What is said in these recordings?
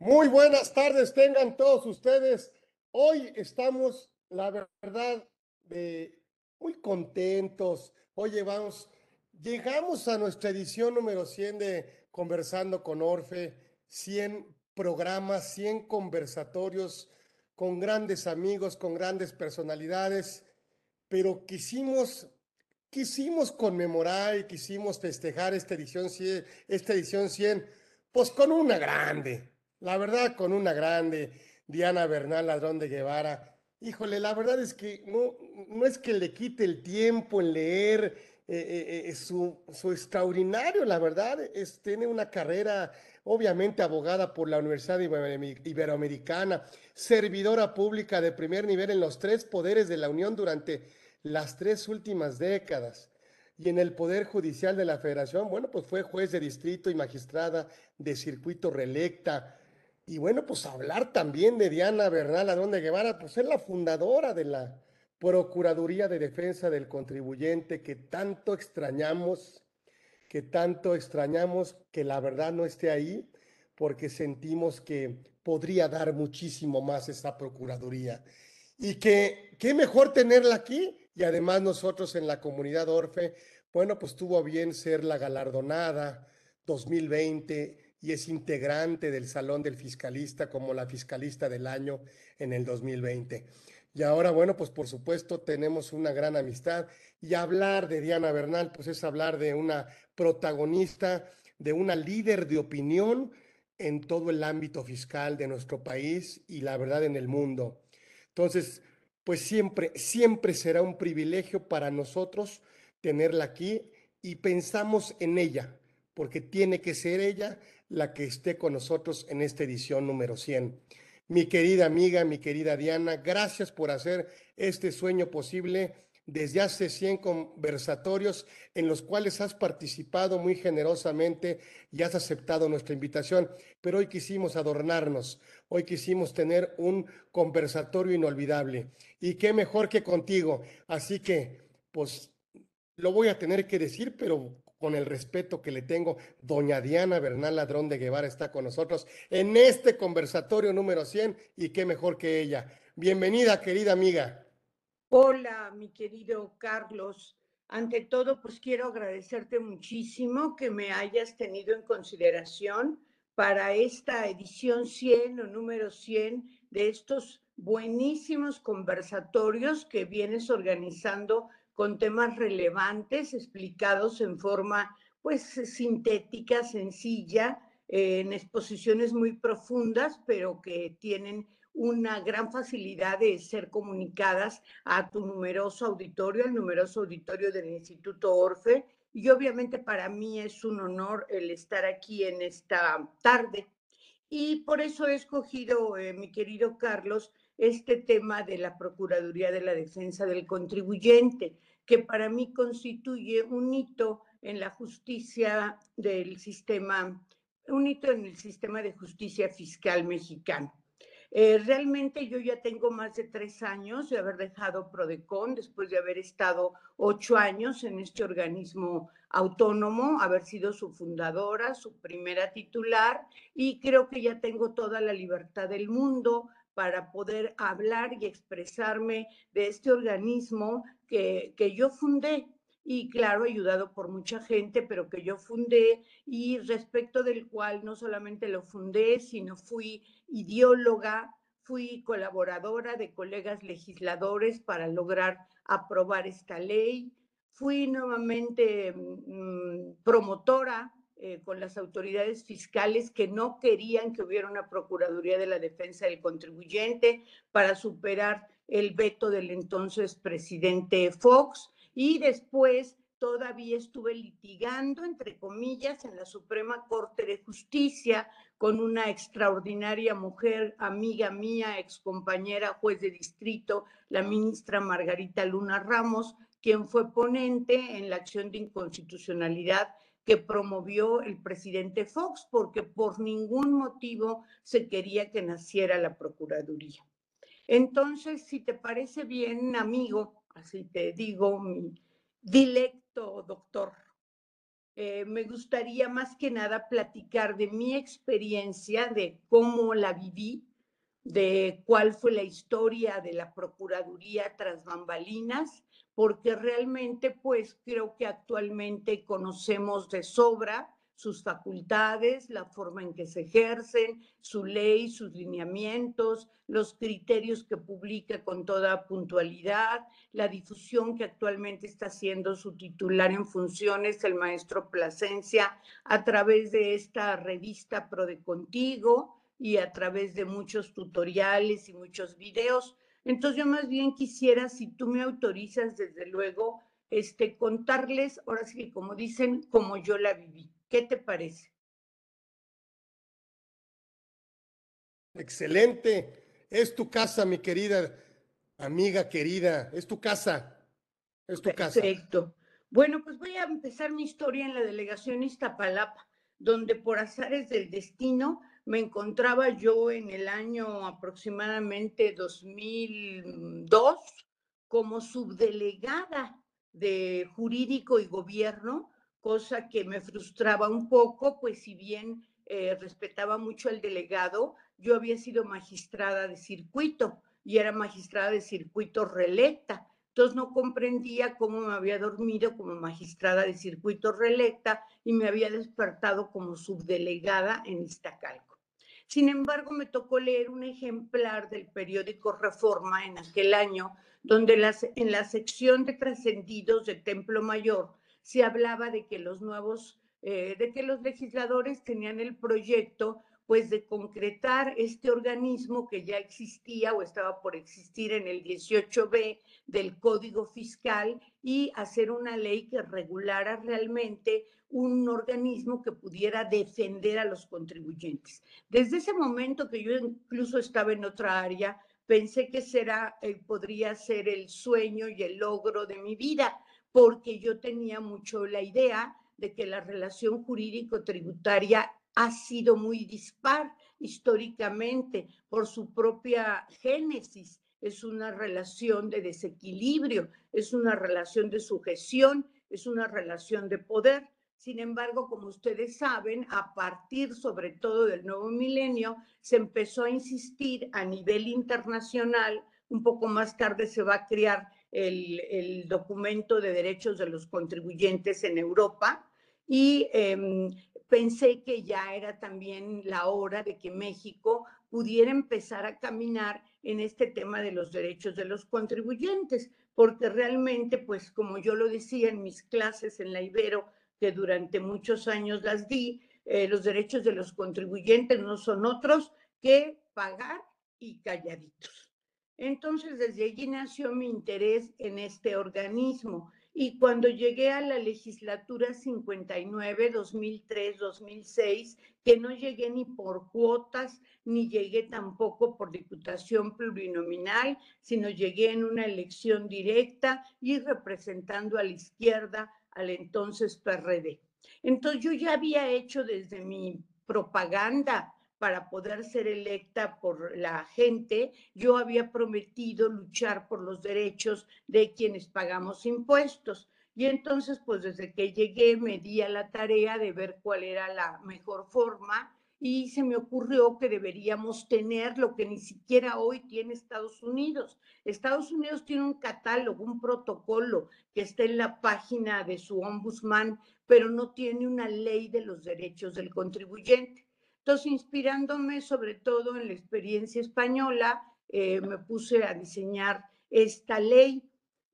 Muy buenas tardes, tengan todos ustedes. Hoy estamos, la verdad, muy contentos. Hoy vamos, llegamos a nuestra edición número 100 de Conversando con Orfe, 100 programas, 100 conversatorios con grandes amigos, con grandes personalidades, pero quisimos, quisimos conmemorar y quisimos festejar esta edición 100, esta edición 100, pues con una grande, la verdad, con una grande, Diana Bernal, ladrón de Guevara. Híjole, la verdad es que no, no es que le quite el tiempo en leer eh, eh, eh, su, su, extraordinario, la verdad, es, tiene una carrera obviamente abogada por la Universidad Iberoamericana, servidora pública de primer nivel en los tres poderes de la Unión durante las tres últimas décadas. Y en el Poder Judicial de la Federación, bueno, pues fue juez de distrito y magistrada de circuito reelecta, y bueno, pues hablar también de Diana Bernal Adón de Guevara, pues es la fundadora de la Procuraduría de Defensa del Contribuyente que tanto extrañamos, que tanto extrañamos que la verdad no esté ahí, porque sentimos que podría dar muchísimo más esa Procuraduría. Y que qué mejor tenerla aquí y además nosotros en la comunidad Orfe, bueno, pues tuvo bien ser la galardonada 2020 y es integrante del Salón del Fiscalista como la Fiscalista del Año en el 2020. Y ahora, bueno, pues por supuesto tenemos una gran amistad y hablar de Diana Bernal, pues es hablar de una protagonista, de una líder de opinión en todo el ámbito fiscal de nuestro país y la verdad en el mundo. Entonces, pues siempre, siempre será un privilegio para nosotros tenerla aquí y pensamos en ella, porque tiene que ser ella la que esté con nosotros en esta edición número 100. Mi querida amiga, mi querida Diana, gracias por hacer este sueño posible desde hace 100 conversatorios en los cuales has participado muy generosamente y has aceptado nuestra invitación, pero hoy quisimos adornarnos, hoy quisimos tener un conversatorio inolvidable. Y qué mejor que contigo. Así que, pues, lo voy a tener que decir, pero con el respeto que le tengo, doña Diana Bernal Ladrón de Guevara está con nosotros en este conversatorio número 100 y qué mejor que ella. Bienvenida, querida amiga. Hola, mi querido Carlos. Ante todo, pues quiero agradecerte muchísimo que me hayas tenido en consideración para esta edición 100 o número 100 de estos buenísimos conversatorios que vienes organizando con temas relevantes explicados en forma pues sintética, sencilla, en exposiciones muy profundas, pero que tienen una gran facilidad de ser comunicadas a tu numeroso auditorio, al numeroso auditorio del Instituto Orfe. Y obviamente para mí es un honor el estar aquí en esta tarde. Y por eso he escogido, eh, mi querido Carlos, este tema de la Procuraduría de la Defensa del Contribuyente que para mí constituye un hito en la justicia del sistema, un hito en el sistema de justicia fiscal mexicano. Eh, realmente yo ya tengo más de tres años de haber dejado Prodecon, después de haber estado ocho años en este organismo autónomo, haber sido su fundadora, su primera titular, y creo que ya tengo toda la libertad del mundo para poder hablar y expresarme de este organismo que, que yo fundé y claro, ayudado por mucha gente, pero que yo fundé y respecto del cual no solamente lo fundé, sino fui ideóloga, fui colaboradora de colegas legisladores para lograr aprobar esta ley, fui nuevamente mm, promotora eh, con las autoridades fiscales que no querían que hubiera una Procuraduría de la Defensa del Contribuyente para superar el veto del entonces presidente Fox. Y después todavía estuve litigando, entre comillas, en la Suprema Corte de Justicia con una extraordinaria mujer, amiga mía, excompañera, juez de distrito, la ministra Margarita Luna Ramos, quien fue ponente en la acción de inconstitucionalidad que promovió el presidente Fox, porque por ningún motivo se quería que naciera la Procuraduría. Entonces, si te parece bien, amigo, así te digo, mi dilecto doctor, eh, me gustaría más que nada platicar de mi experiencia, de cómo la viví, de cuál fue la historia de la Procuraduría tras bambalinas, porque realmente pues creo que actualmente conocemos de sobra sus facultades, la forma en que se ejercen, su ley, sus lineamientos, los criterios que publica con toda puntualidad, la difusión que actualmente está haciendo su titular en funciones, el maestro Plasencia, a través de esta revista Pro de Contigo y a través de muchos tutoriales y muchos videos. Entonces yo más bien quisiera, si tú me autorizas, desde luego, este, contarles, ahora sí que como dicen, como yo la viví. ¿Qué te parece? Excelente. Es tu casa, mi querida amiga querida. Es tu casa. Es tu casa. Perfecto. Bueno, pues voy a empezar mi historia en la delegación Iztapalapa, donde por azares del destino me encontraba yo en el año aproximadamente 2002 como subdelegada de jurídico y gobierno cosa que me frustraba un poco, pues si bien eh, respetaba mucho al delegado, yo había sido magistrada de circuito y era magistrada de circuito reelecta. Entonces no comprendía cómo me había dormido como magistrada de circuito reelecta y me había despertado como subdelegada en Iztacalco. Sin embargo, me tocó leer un ejemplar del periódico Reforma en aquel año, donde las, en la sección de trascendidos de Templo Mayor se hablaba de que los nuevos, eh, de que los legisladores tenían el proyecto pues de concretar este organismo que ya existía o estaba por existir en el 18B del Código Fiscal y hacer una ley que regulara realmente un organismo que pudiera defender a los contribuyentes. Desde ese momento que yo incluso estaba en otra área, pensé que será, eh, podría ser el sueño y el logro de mi vida, porque yo tenía mucho la idea de que la relación jurídico-tributaria ha sido muy dispar históricamente por su propia génesis. Es una relación de desequilibrio, es una relación de sujeción, es una relación de poder. Sin embargo, como ustedes saben, a partir sobre todo del nuevo milenio, se empezó a insistir a nivel internacional, un poco más tarde se va a crear el, documento de derechos de los contribuyentes en Europa y em, pensé que ya era también la hora de que México pudiera empezar a caminar en este tema de los derechos de los contribuyentes, porque realmente, pues como yo lo decía en mis clases en la Ibero, que durante muchos años las di, eh, los derechos de los contribuyentes no son otros que pagar y calladitos. Entonces, desde allí nació mi interés en este organismo. Y cuando llegué a la legislatura 59, 2003, 2006, que no llegué ni por cuotas, ni llegué tampoco por diputación plurinominal, sino llegué en una elección directa y representando a la izquierda al entonces PRD. Entonces yo ya había hecho desde mi propaganda para poder ser electa por la gente, yo había prometido luchar por los derechos de quienes pagamos impuestos. Y entonces, pues desde que llegué me di a la tarea de ver cuál era la mejor forma y se me ocurrió que deberíamos tener lo que ni siquiera hoy tiene Estados Unidos. Estados Unidos tiene un catálogo, un protocolo que está en la página de su ombudsman, pero no tiene una ley de los derechos del contribuyente. Entonces, inspirándome sobre todo en la experiencia española, eh, me puse a diseñar esta ley.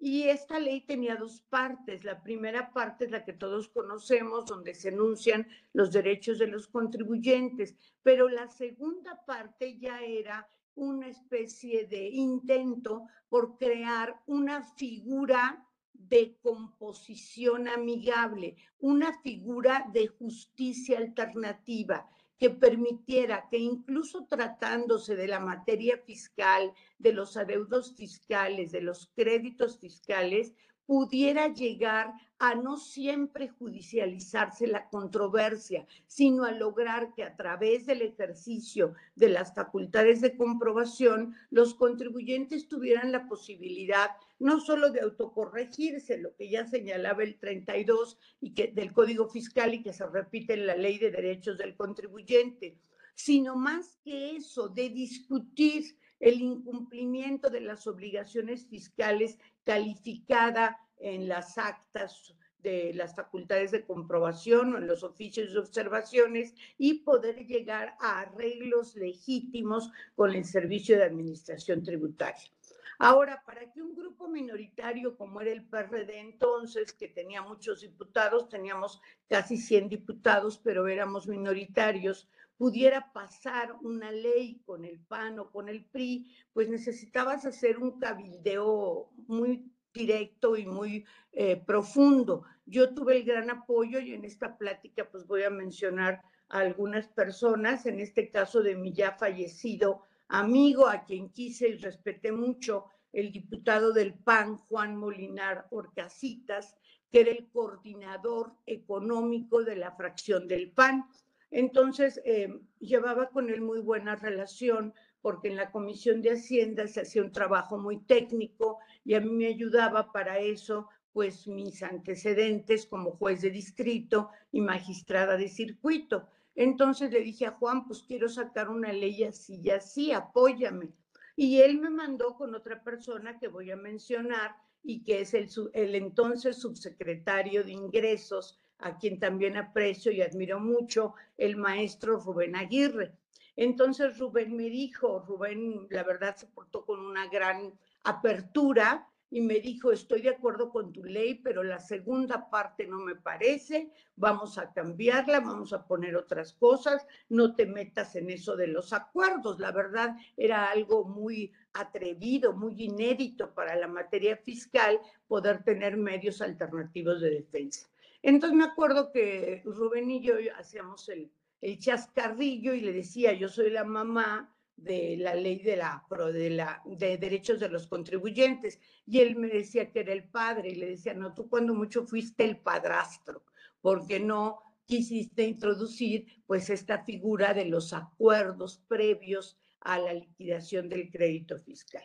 Y esta ley tenía dos partes. La primera parte es la que todos conocemos, donde se enuncian los derechos de los contribuyentes, pero la segunda parte ya era una especie de intento por crear una figura de composición amigable, una figura de justicia alternativa que permitiera que incluso tratándose de la materia fiscal, de los adeudos fiscales, de los créditos fiscales, pudiera llegar a no siempre judicializarse la controversia, sino a lograr que a través del ejercicio de las facultades de comprobación, los contribuyentes tuvieran la posibilidad no solo de autocorregirse, lo que ya señalaba el 32 y que, del Código Fiscal y que se repite en la Ley de Derechos del Contribuyente, sino más que eso, de discutir el incumplimiento de las obligaciones fiscales calificada en las actas de las facultades de comprobación o en los oficios de observaciones y poder llegar a arreglos legítimos con el Servicio de Administración Tributaria. Ahora, para que un grupo minoritario como era el PRD entonces, que tenía muchos diputados, teníamos casi 100 diputados, pero éramos minoritarios, pudiera pasar una ley con el PAN o con el PRI, pues necesitabas hacer un cabildeo muy directo y muy eh, profundo. Yo tuve el gran apoyo y en esta plática pues voy a mencionar a algunas personas, en este caso de mi ya fallecido amigo, a quien quise y respeté mucho, el diputado del PAN, Juan Molinar Orcasitas, que era el coordinador económico de la fracción del PAN. Entonces, eh, llevaba con él muy buena relación porque en la Comisión de Hacienda se hacía un trabajo muy técnico y a mí me ayudaba para eso, pues mis antecedentes como juez de distrito y magistrada de circuito. Entonces le dije a Juan, pues quiero sacar una ley así y así, apóyame. Y él me mandó con otra persona que voy a mencionar y que es el, el entonces subsecretario de Ingresos a quien también aprecio y admiro mucho, el maestro Rubén Aguirre. Entonces Rubén me dijo, Rubén la verdad se portó con una gran apertura y me dijo, estoy de acuerdo con tu ley, pero la segunda parte no me parece, vamos a cambiarla, vamos a poner otras cosas, no te metas en eso de los acuerdos. La verdad era algo muy atrevido, muy inédito para la materia fiscal poder tener medios alternativos de defensa. Entonces me acuerdo que Rubén y yo hacíamos el, el chascarrillo y le decía, yo soy la mamá de la ley de la, de la de derechos de los contribuyentes. Y él me decía que era el padre y le decía no tú cuando mucho fuiste el padrastro porque no quisiste introducir pues esta figura de los acuerdos previos a la liquidación del crédito fiscal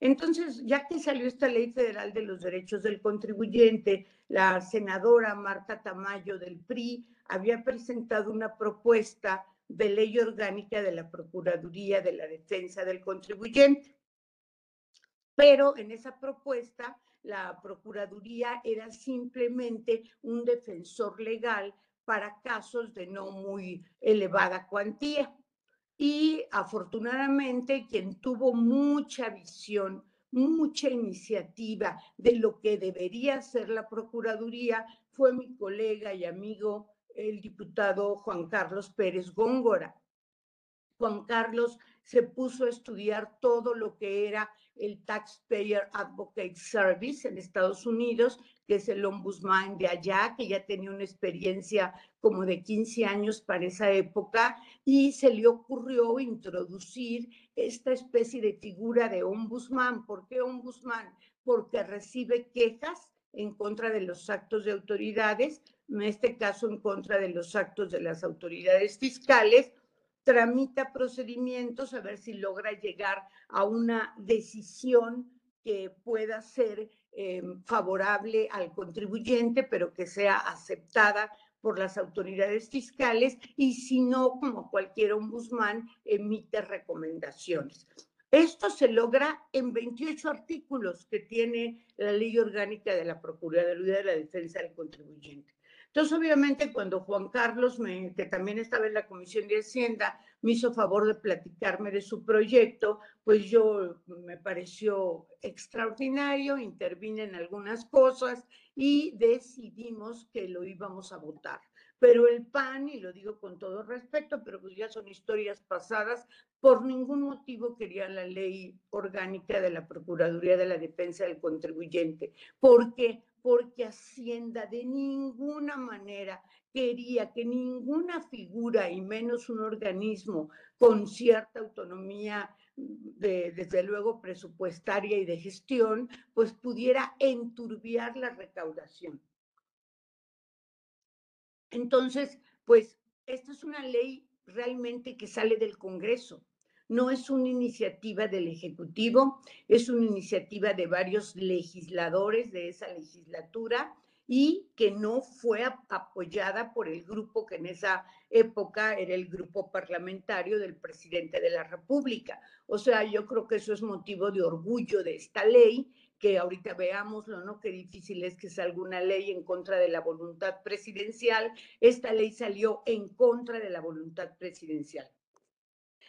entonces, ya que salió esta ley federal de los derechos del contribuyente, la senadora Marta Tamayo del PRI había presentado una propuesta de ley orgánica de la Procuraduría de la Defensa del Contribuyente. Pero en esa propuesta, la Procuraduría era simplemente un defensor legal para casos de no muy elevada cuantía. Y afortunadamente quien tuvo mucha visión, mucha iniciativa de lo que debería ser la Procuraduría fue mi colega y amigo, el diputado Juan Carlos Pérez Góngora. Juan Carlos se puso a estudiar todo lo que era el Taxpayer Advocate Service en Estados Unidos, que es el ombudsman de allá, que ya tenía una experiencia como de 15 años para esa época, y se le ocurrió introducir esta especie de figura de ombudsman. ¿Por qué ombudsman? Porque recibe quejas en contra de los actos de autoridades, en este caso en contra de los actos de las autoridades fiscales, tramita procedimientos a ver si logra llegar a una decisión que pueda ser eh, favorable al contribuyente, pero que sea aceptada por las autoridades fiscales y si no, como cualquier ombudsman, emite recomendaciones. Esto se logra en 28 artículos que tiene la ley orgánica de la Procuraduría de la Defensa del Contribuyente. Entonces, obviamente, cuando Juan Carlos, que también estaba en la Comisión de Hacienda, me hizo favor de platicarme de su proyecto, pues yo me pareció extraordinario, intervine en algunas cosas y decidimos que lo íbamos a votar. Pero el PAN, y lo digo con todo respeto, pero pues ya son historias pasadas, por ningún motivo quería la ley orgánica de la Procuraduría de la Defensa del Contribuyente. ¿Por qué? Porque Hacienda de ninguna manera quería que ninguna figura y menos un organismo con cierta autonomía de, desde luego presupuestaria y de gestión, pues pudiera enturbiar la recaudación. Entonces, pues esta es una ley realmente que sale del Congreso. No es una iniciativa del Ejecutivo, es una iniciativa de varios legisladores de esa legislatura y que no fue apoyada por el grupo que en esa época era el grupo parlamentario del presidente de la República. O sea, yo creo que eso es motivo de orgullo de esta ley, que ahorita veámoslo, ¿no? Qué difícil es que salga una ley en contra de la voluntad presidencial. Esta ley salió en contra de la voluntad presidencial.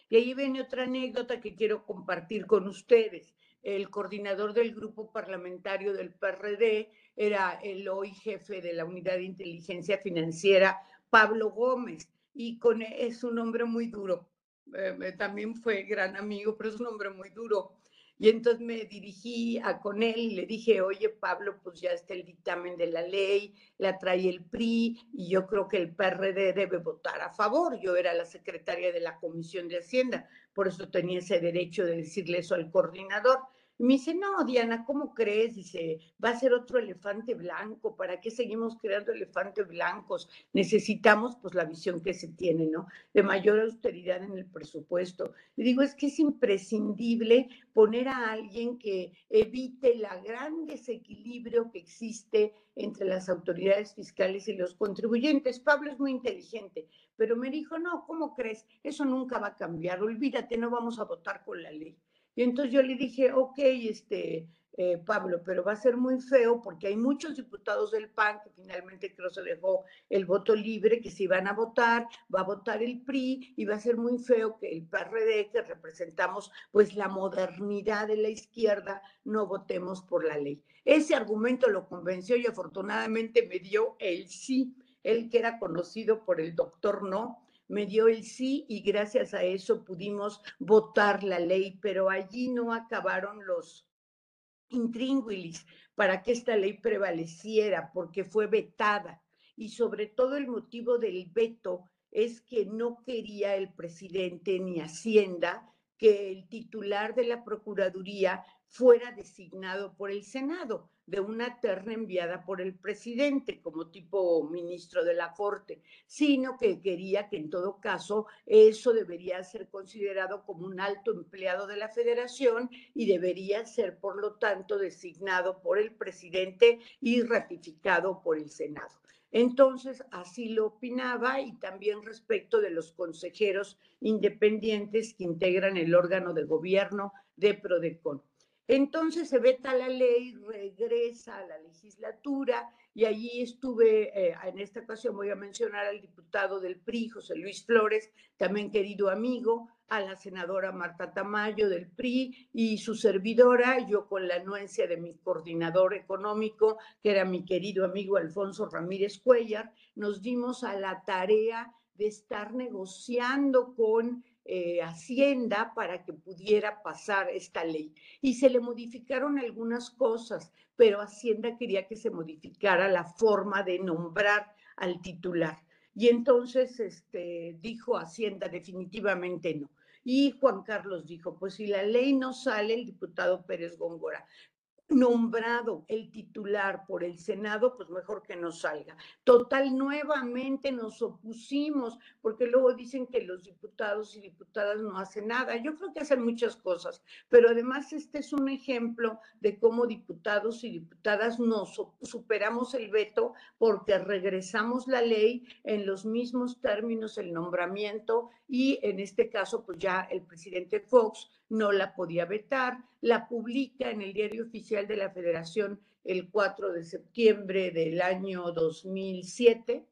Y ahí viene otra anécdota que quiero compartir con ustedes. El coordinador del grupo parlamentario del PRD era el hoy jefe de la unidad de inteligencia financiera, Pablo Gómez, y con, es un hombre muy duro. Eh, eh, también fue gran amigo, pero es un hombre muy duro. Y entonces me dirigí a con él y le dije, oye Pablo, pues ya está el dictamen de la ley, la trae el PRI y yo creo que el PRD debe votar a favor. Yo era la secretaria de la Comisión de Hacienda, por eso tenía ese derecho de decirle eso al coordinador. Me dice, no, Diana, ¿cómo crees? Dice, va a ser otro elefante blanco, ¿para qué seguimos creando elefantes blancos? Necesitamos pues la visión que se tiene, ¿no? De mayor austeridad en el presupuesto. Le digo, es que es imprescindible poner a alguien que evite el gran desequilibrio que existe entre las autoridades fiscales y los contribuyentes. Pablo es muy inteligente, pero me dijo, no, ¿cómo crees? Eso nunca va a cambiar, olvídate, no vamos a votar con la ley. Y entonces yo le dije, ok, este, eh, Pablo, pero va a ser muy feo porque hay muchos diputados del PAN que finalmente creo se dejó el voto libre, que si van a votar, va a votar el PRI y va a ser muy feo que el PRD, que representamos pues la modernidad de la izquierda, no votemos por la ley. Ese argumento lo convenció y afortunadamente me dio el sí, el que era conocido por el doctor no, me dio el sí y gracias a eso pudimos votar la ley, pero allí no acabaron los intríngulis para que esta ley prevaleciera, porque fue vetada. Y sobre todo el motivo del veto es que no quería el presidente ni Hacienda que el titular de la Procuraduría fuera designado por el Senado de una terna enviada por el presidente como tipo ministro de la Corte, sino que quería que en todo caso eso debería ser considerado como un alto empleado de la federación y debería ser, por lo tanto, designado por el presidente y ratificado por el Senado. Entonces, así lo opinaba y también respecto de los consejeros independientes que integran el órgano de gobierno de Prodecon. Entonces se veta la ley, regresa a la legislatura y allí estuve, eh, en esta ocasión voy a mencionar al diputado del PRI, José Luis Flores, también querido amigo, a la senadora Marta Tamayo del PRI y su servidora, yo con la anuencia de mi coordinador económico, que era mi querido amigo Alfonso Ramírez Cuellar, nos dimos a la tarea de estar negociando con eh, Hacienda para que pudiera pasar esta ley. Y se le modificaron algunas cosas, pero Hacienda quería que se modificara la forma de nombrar al titular. Y entonces este, dijo Hacienda definitivamente no. Y Juan Carlos dijo, pues si la ley no sale, el diputado Pérez Góngora, nombrado el titular por el Senado, pues mejor que no salga. Total, nuevamente nos opusimos, porque luego dicen que los diputados y diputadas no hacen nada. Yo creo que hacen muchas cosas, pero además este es un ejemplo de cómo diputados y diputadas nos superamos el veto porque regresamos la ley en los mismos términos, el nombramiento y en este caso, pues ya el presidente Fox no la podía vetar, la publica en el diario oficial de la Federación el 4 de septiembre del año 2007,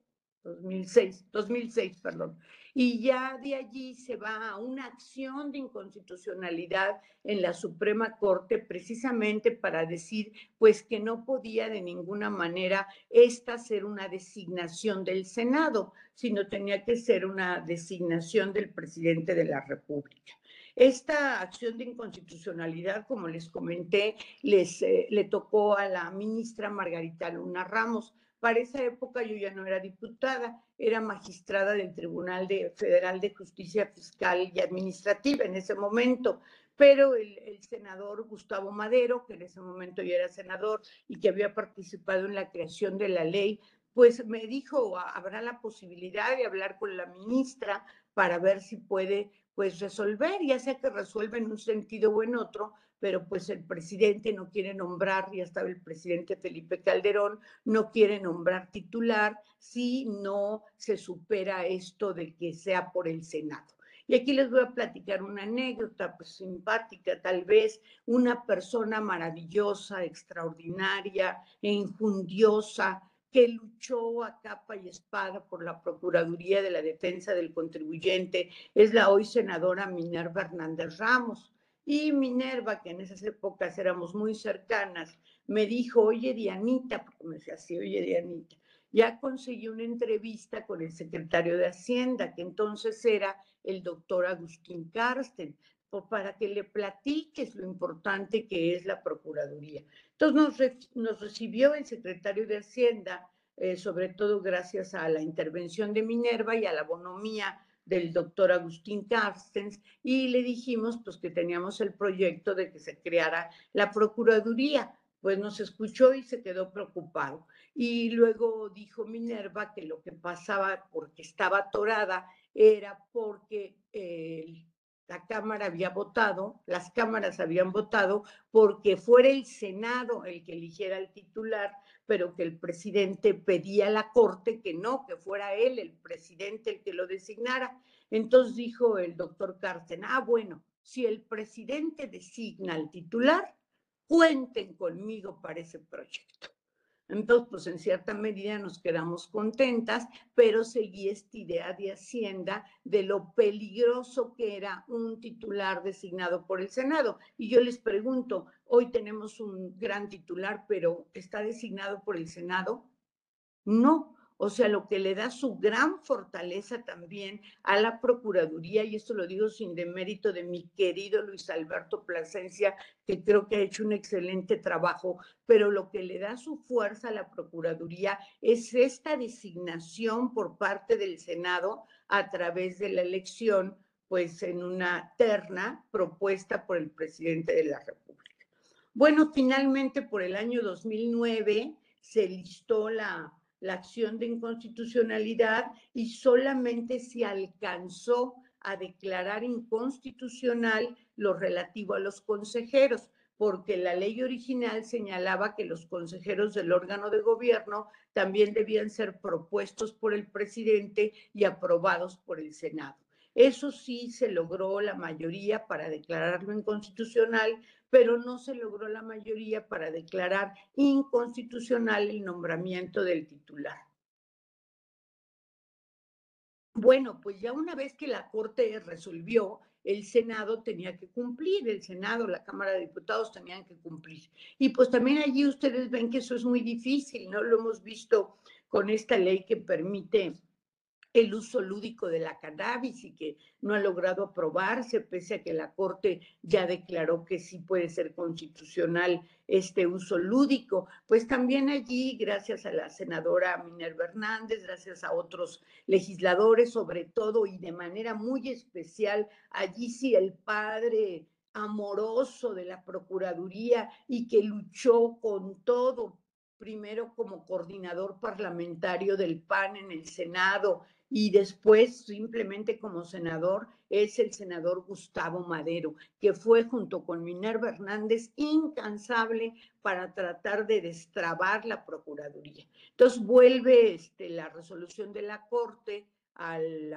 2006, 2006, perdón. Y ya de allí se va a una acción de inconstitucionalidad en la Suprema Corte precisamente para decir pues que no podía de ninguna manera esta ser una designación del Senado, sino tenía que ser una designación del presidente de la República. Esta acción de inconstitucionalidad, como les comenté, les, eh, le tocó a la ministra Margarita Luna Ramos, Para esa época yo ya no era diputada, era magistrada del Tribunal de, Federal de Justicia Fiscal y Administrativa en ese momento pero el, el, senador Gustavo Madero, que en ese momento ya era senador y que había participado en la creación de la ley, pues me dijo, habrá la posibilidad de hablar con la ministra para ver si puede pues resolver, ya sea que resuelva en un sentido o en otro, pero pues el presidente no quiere nombrar, ya estaba el presidente Felipe Calderón, no quiere nombrar titular si no se supera esto de que sea por el Senado. Y aquí les voy a platicar una anécdota pues, simpática, tal vez una persona maravillosa, extraordinaria e injundiosa que luchó a capa y espada por la Procuraduría de la Defensa del Contribuyente, es la hoy senadora Minerva Hernández Ramos. Y Minerva, que en esas épocas éramos muy cercanas, me dijo, oye Dianita, porque me decía así, oye Dianita, ya conseguí una entrevista con el secretario de Hacienda, que entonces era el doctor Agustín Karsten, para que le platiques lo importante que es la Procuraduría. Entonces nos, recibió el secretario de Hacienda, eh, sobre todo gracias a la intervención de Minerva y a la bonomía del doctor Agustín Carstens, y le dijimos pues que teníamos el proyecto de que se creara la Procuraduría. Pues nos escuchó y se quedó preocupado. Y luego dijo Minerva que lo que pasaba porque estaba atorada era porque la Cámara había votado, las cámaras habían votado porque fuera el Senado el que eligiera el titular, pero que el presidente pedía a la Corte que no, que fuera él, el presidente, el que lo designara. Entonces dijo el doctor Carsten, ah, bueno, si el presidente designa al titular, cuenten conmigo para ese proyecto. Entonces, pues en cierta medida nos quedamos contentas, pero seguí esta idea de Hacienda de lo peligroso que era un titular designado por el Senado. Y yo les pregunto, hoy tenemos un gran titular, pero ¿está designado por el Senado? No, o sea, lo que le da su gran fortaleza también a la Procuraduría, y esto lo digo sin demérito de mi querido Luis Alberto Plasencia, que creo que ha hecho un excelente trabajo, pero lo que le da su fuerza a la Procuraduría es esta designación por parte del Senado a través de la elección, pues en una terna propuesta por el presidente de la República. Bueno, finalmente por el año 2009 se listó la la acción de inconstitucionalidad y solamente se alcanzó a declarar inconstitucional lo relativo a los consejeros, porque la ley original señalaba que los consejeros del órgano de gobierno también debían ser propuestos por el presidente y aprobados por el Senado. Eso sí se logró la mayoría para declararlo inconstitucional, pero no se logró la mayoría para declarar inconstitucional el nombramiento del titular. Bueno, pues ya una vez que la Corte resolvió, el Senado tenía que cumplir, el Senado, la Cámara de Diputados tenían que cumplir. Y pues también allí ustedes ven que eso es muy difícil, ¿no? Lo hemos visto con esta ley que permite el uso lúdico de la cannabis y que no ha logrado aprobarse, pese a que la Corte ya declaró que sí puede ser constitucional este uso lúdico. Pues también allí, gracias a la senadora Minerva Hernández, gracias a otros legisladores, sobre todo y de manera muy especial, allí sí el padre amoroso de la Procuraduría y que luchó con todo primero como coordinador parlamentario del PAN en el Senado y después simplemente como senador es el senador Gustavo Madero, que fue junto con Minerva Hernández incansable para tratar de destrabar la Procuraduría. Entonces vuelve este, la resolución de la Corte al,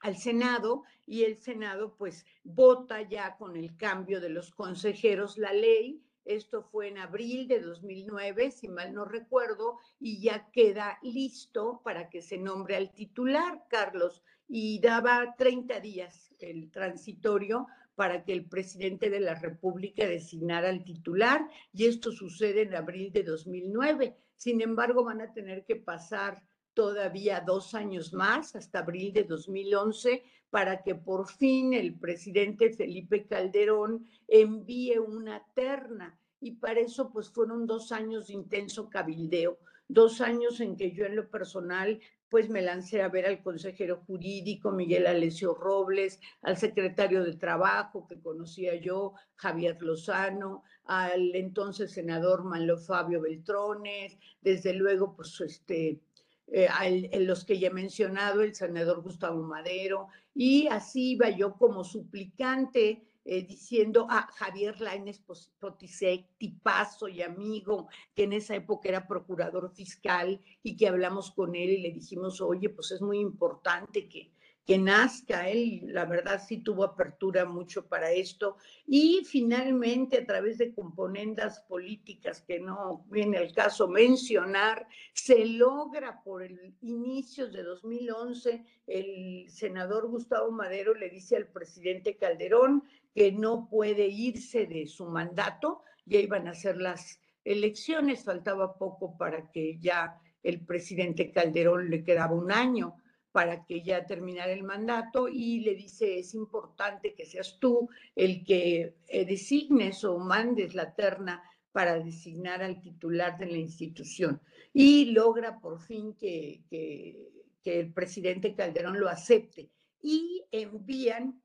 al Senado y el Senado pues vota ya con el cambio de los consejeros la ley esto fue en abril de 2009, si mal no recuerdo, y ya queda listo para que se nombre al titular, Carlos, y daba 30 días el transitorio para que el presidente de la República designara al titular, y esto sucede en abril de 2009. Sin embargo, van a tener que pasar todavía dos años más, hasta abril de 2011, para que por fin el presidente Felipe Calderón envíe una terna. Y para eso, pues fueron dos años de intenso cabildeo, dos años en que yo en lo personal pues me lancé a ver al consejero jurídico Miguel Alessio Robles, al secretario de Trabajo que conocía yo, Javier Lozano, al entonces senador Manlo Fabio Beltrones, desde luego pues este eh, los que ya he mencionado, el senador Gustavo Madero, y así iba yo como suplicante eh, diciendo a Javier Lainez Potisek, tipazo y amigo, que en esa época era procurador fiscal y que hablamos con él y le dijimos, oye, pues es muy importante que, que nazca. Él, la verdad, sí tuvo apertura mucho para esto. Y finalmente, a través de componendas políticas que no viene el caso mencionar, se logra por el inicio de 2011, el senador Gustavo Madero le dice al presidente Calderón que no puede irse de su mandato, ya iban a ser las elecciones, faltaba poco para que ya el presidente Calderón le quedaba un año para que ya terminara el mandato y le dice, es importante que seas tú el que eh, designes o mandes la terna para designar al titular de la institución. Y logra por fin que, que, el presidente Calderón lo acepte. Y envían,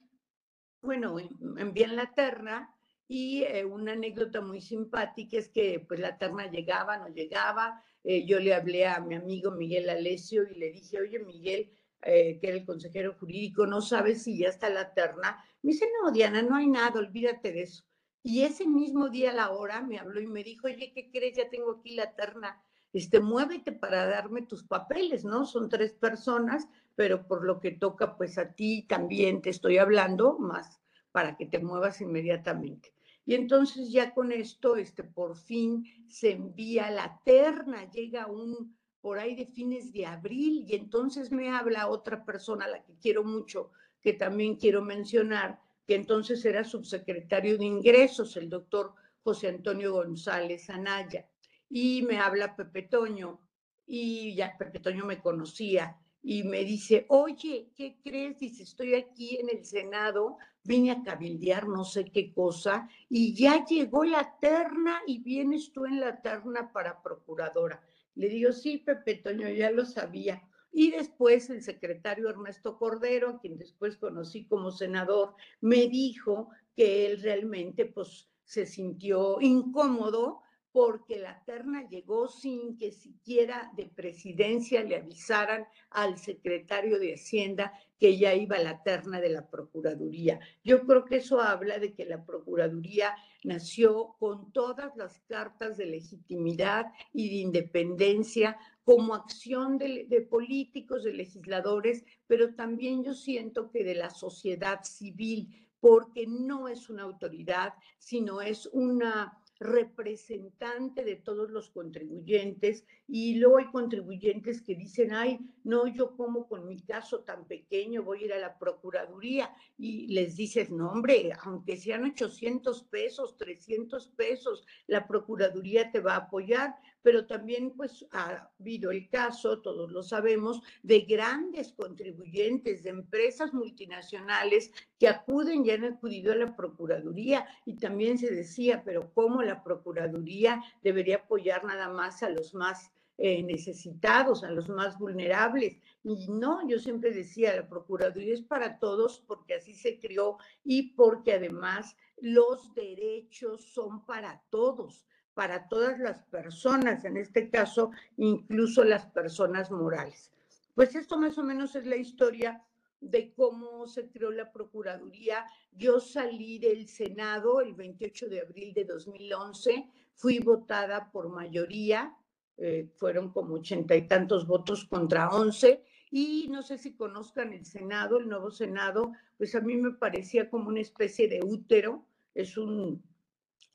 bueno, envían la terna y eh, una anécdota muy simpática es que pues la terna llegaba, no llegaba. Eh, yo le hablé a mi amigo Miguel Alesio y le dije, oye Miguel, eh, que era el consejero jurídico, no sabe si ya está la terna. Me dice, no, Diana, no hay nada, olvídate de eso. Y ese mismo día a la hora me habló y me dijo, oye, ¿qué crees? Ya tengo aquí la terna. Este, muévete para darme tus papeles, ¿no? Son tres personas, pero por lo que toca, pues a ti también te estoy hablando, más para que te muevas inmediatamente. Y entonces ya con esto, este, por fin se envía la terna, llega un por ahí de fines de abril y entonces me habla otra persona, la que quiero mucho, que también quiero mencionar, que entonces era subsecretario de ingresos, el doctor José Antonio González Anaya, y me habla Pepe Toño, y ya Pepe Toño me conocía, y me dice, oye, ¿qué crees? Dice, estoy aquí en el Senado, vine a cabildear no sé qué cosa, y ya llegó la terna y vienes tú en la terna para procuradora. Le digo, sí, Pepe Toño, ya lo sabía. Y después el secretario Ernesto Cordero, a quien después conocí como senador, me dijo que él realmente pues se sintió incómodo porque la terna llegó sin que siquiera de presidencia le avisaran al secretario de Hacienda que ya iba la terna de la Procuraduría. Yo creo que eso habla de que la Procuraduría nació con todas las cartas de legitimidad y de independencia como acción de, de políticos, de legisladores, pero también yo siento que de la sociedad civil, porque no es una autoridad, sino es una representante de todos los contribuyentes y luego hay contribuyentes que dicen, ay, no, yo como con mi caso tan pequeño voy a ir a la Procuraduría y les dices, no, hombre, aunque sean 800 pesos, 300 pesos, la Procuraduría te va a apoyar, pero también pues ha habido el caso, todos lo sabemos, de grandes contribuyentes, de empresas multinacionales que acuden, ya han acudido a la Procuraduría y también se decía, pero ¿cómo la Procuraduría debería apoyar nada más a los más eh, necesitados, a los más vulnerables? Y no, yo siempre decía, la Procuraduría es para todos porque así se creó y porque además los derechos son para todos para todas las personas, en este caso incluso las personas morales. Pues esto más o menos es la historia de cómo se creó la Procuraduría. Yo salí del Senado el 28 de abril de 2011, fui votada por mayoría, eh, fueron como ochenta y tantos votos contra once, y no sé si conozcan el Senado, el nuevo Senado, pues a mí me parecía como una especie de útero, es un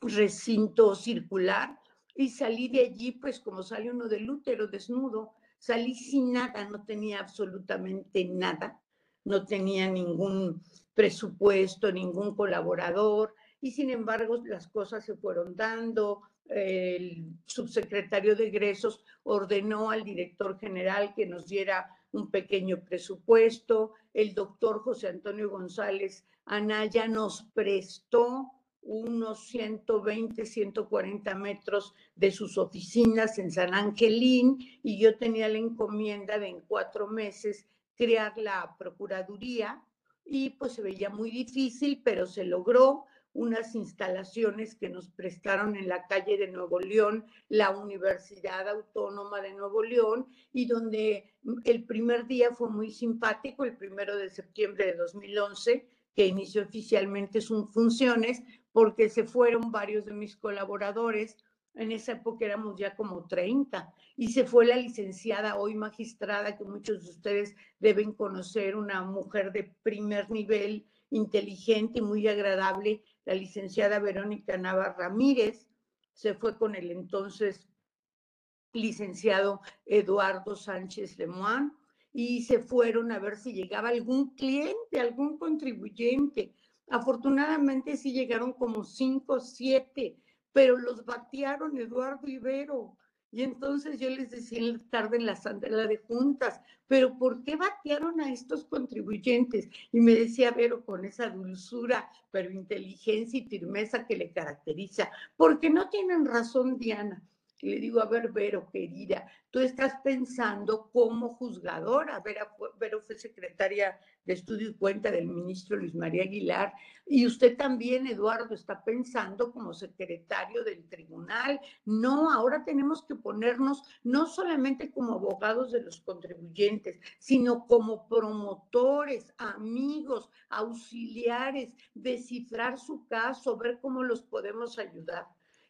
recinto circular y salí de allí, pues como sale uno del útero desnudo, salí sin nada, no tenía absolutamente nada, no tenía ningún presupuesto, ningún colaborador, y sin embargo las cosas se fueron dando. El subsecretario de egresos ordenó al director general que nos diera un pequeño presupuesto. El doctor José Antonio González Anaya nos prestó unos 120, 140 metros de sus oficinas en San Angelín y yo tenía la encomienda de en cuatro meses crear la Procuraduría y pues se veía muy difícil, pero se logró. Unas instalaciones que nos prestaron en la calle de Nuevo León, la Universidad Autónoma de Nuevo León, y donde el primer día fue muy simpático, el primero de septiembre de 2011, que inició oficialmente sus funciones, porque se fueron varios de mis colaboradores, en esa época éramos ya como 30, y se fue la licenciada, hoy magistrada, que muchos de ustedes deben conocer, una mujer de primer nivel, inteligente y muy agradable, la licenciada Verónica Nava Ramírez, se fue con el entonces licenciado Eduardo Sánchez Lemoine y se fueron a ver si llegaba algún cliente, algún contribuyente. Afortunadamente sí llegaron como cinco o siete, pero los batearon Eduardo Ibero. Y entonces yo les decía en la tarde en la sala de juntas, pero ¿por qué batearon a estos contribuyentes? Y me decía Vero con esa dulzura, pero inteligencia y firmeza que le caracteriza, porque no tienen razón, Diana. Y le digo, a ver, Vero, querida, tú estás pensando como juzgadora. Vero fue secretaria de estudio y cuenta del ministro Luis María Aguilar. Y usted también, Eduardo, está pensando como secretario del tribunal. No, ahora tenemos que ponernos no solamente como abogados de los contribuyentes, sino como promotores, amigos, auxiliares, descifrar su caso, ver cómo los podemos ayudar.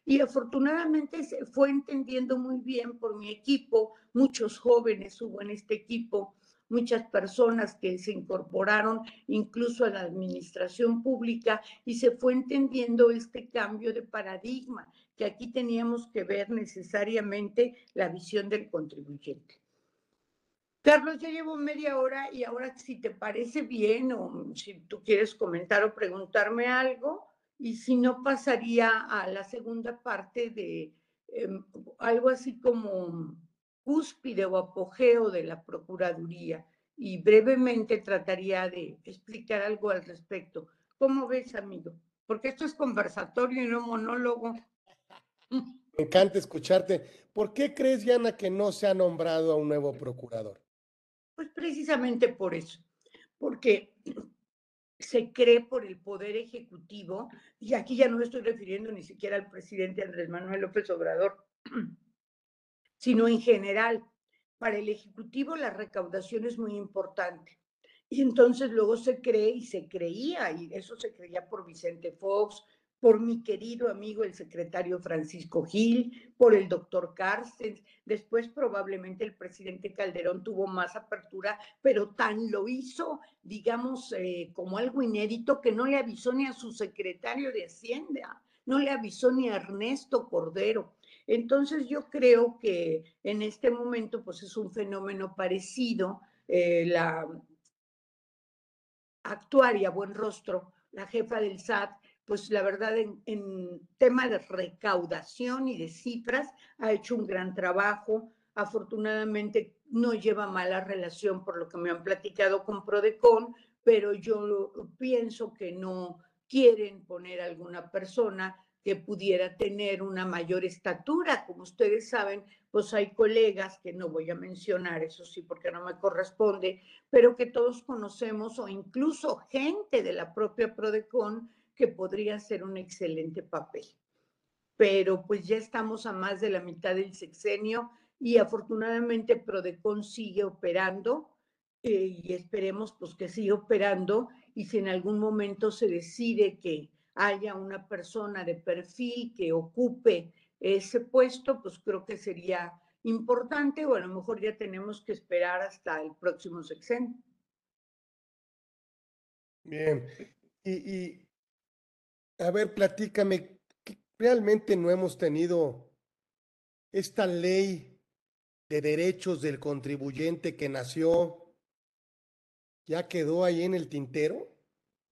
Y afortunadamente se fue entendiendo muy bien por mi equipo, muchos jóvenes hubo en este equipo, muchas personas que se incorporaron incluso a la administración pública y se fue entendiendo este cambio de paradigma, que aquí teníamos que ver necesariamente la visión del contribuyente. Carlos, ya llevo media hora y ahora si te parece bien o si tú quieres comentar o preguntarme algo, y si no pasaría a la segunda parte de em, algo así como cúspide o apogeo de la Procuraduría y brevemente trataría de explicar algo al respecto. ¿Cómo ves, amigo? Porque esto es conversatorio y no monólogo. Me encanta escucharte. ¿Por qué crees, Diana, que no se ha nombrado a un nuevo procurador? Pues precisamente por eso, porque se cree por el Poder Ejecutivo, y aquí ya no me estoy refiriendo ni siquiera al presidente Andrés Manuel López Obrador, sino en general. Para el Ejecutivo la recaudación es muy importante. Y entonces luego se cree y se creía, y eso se creía por Vicente Fox, por mi querido amigo el secretario Francisco Gil, por el doctor Carstens. Después probablemente el presidente Calderón tuvo más apertura, pero tan lo hizo, digamos, eh, como algo inédito que no le avisó ni a su secretario de Hacienda, no le avisó ni a Ernesto Cordero. Entonces yo creo que en este momento pues es un fenómeno parecido. Eh, la actuaria Buen Rostro, la jefa del SAT, pues la verdad en, tema de recaudación y de cifras ha hecho un gran trabajo. Afortunadamente no lleva mala relación por lo que me han platicado con Prodecon, pero yo pienso que no quieren poner alguna persona que pudiera tener una mayor estatura. Como ustedes saben, pues hay colegas que no voy a mencionar, eso sí, porque no me corresponde, pero que todos conocemos o incluso gente de la propia Prodecon que podría ser un excelente papel. Pero pues ya estamos a más de la mitad del sexenio y afortunadamente Prodecon sigue operando eh, y esperemos pues que siga operando y si en algún momento se decide que haya una persona de perfil que ocupe ese puesto, pues creo que sería importante o a lo mejor ya tenemos que esperar hasta el próximo sexenio. Bien, y a ver, platícame, realmente no hemos tenido esta ley de derechos del contribuyente que nació, ya quedó ahí en el tintero?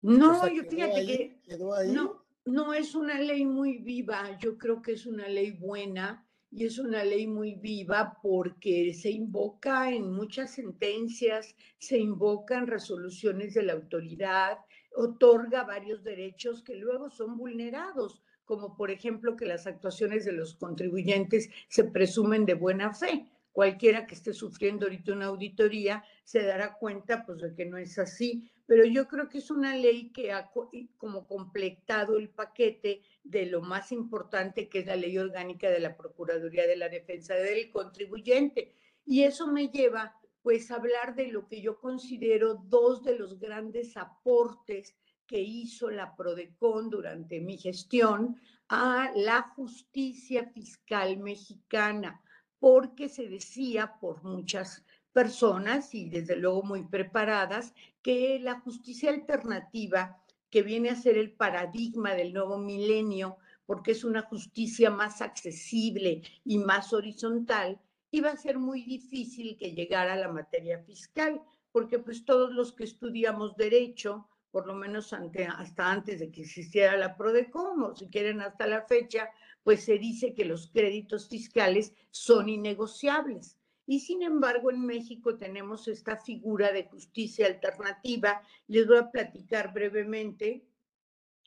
No, yo fíjate que no, no es una ley muy viva, yo creo que es una ley buena y es una ley muy viva porque se invoca en muchas sentencias, se invocan resoluciones de la autoridad, otorga varios derechos que luego son vulnerados, como por ejemplo que las actuaciones de los contribuyentes se presumen de buena fe. Cualquiera que esté sufriendo ahorita una auditoría se dará cuenta pues de que no es así, pero yo creo que es una ley que ha como completado el paquete de lo más importante que es la ley orgánica de la Procuraduría de la Defensa del Contribuyente. Y eso me lleva pues hablar de lo que yo considero dos de los grandes aportes que hizo la PRODECON durante mi gestión a la justicia fiscal mexicana, porque se decía por muchas personas y desde luego muy preparadas que la justicia alternativa, que viene a ser el paradigma del nuevo milenio, porque es una justicia más accesible y más horizontal, iba a ser muy difícil que llegara la materia fiscal, porque pues todos los que estudiamos derecho, por lo menos hasta antes de que existiera la PRODECOM, o si quieren hasta la fecha, pues se dice que los créditos fiscales son innegociables. Y sin embargo, en México tenemos esta figura de justicia alternativa. Les voy a platicar brevemente,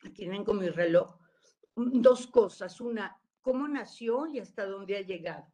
aquí con mi reloj, dos cosas. Una, cómo nació y hasta dónde ha llegado.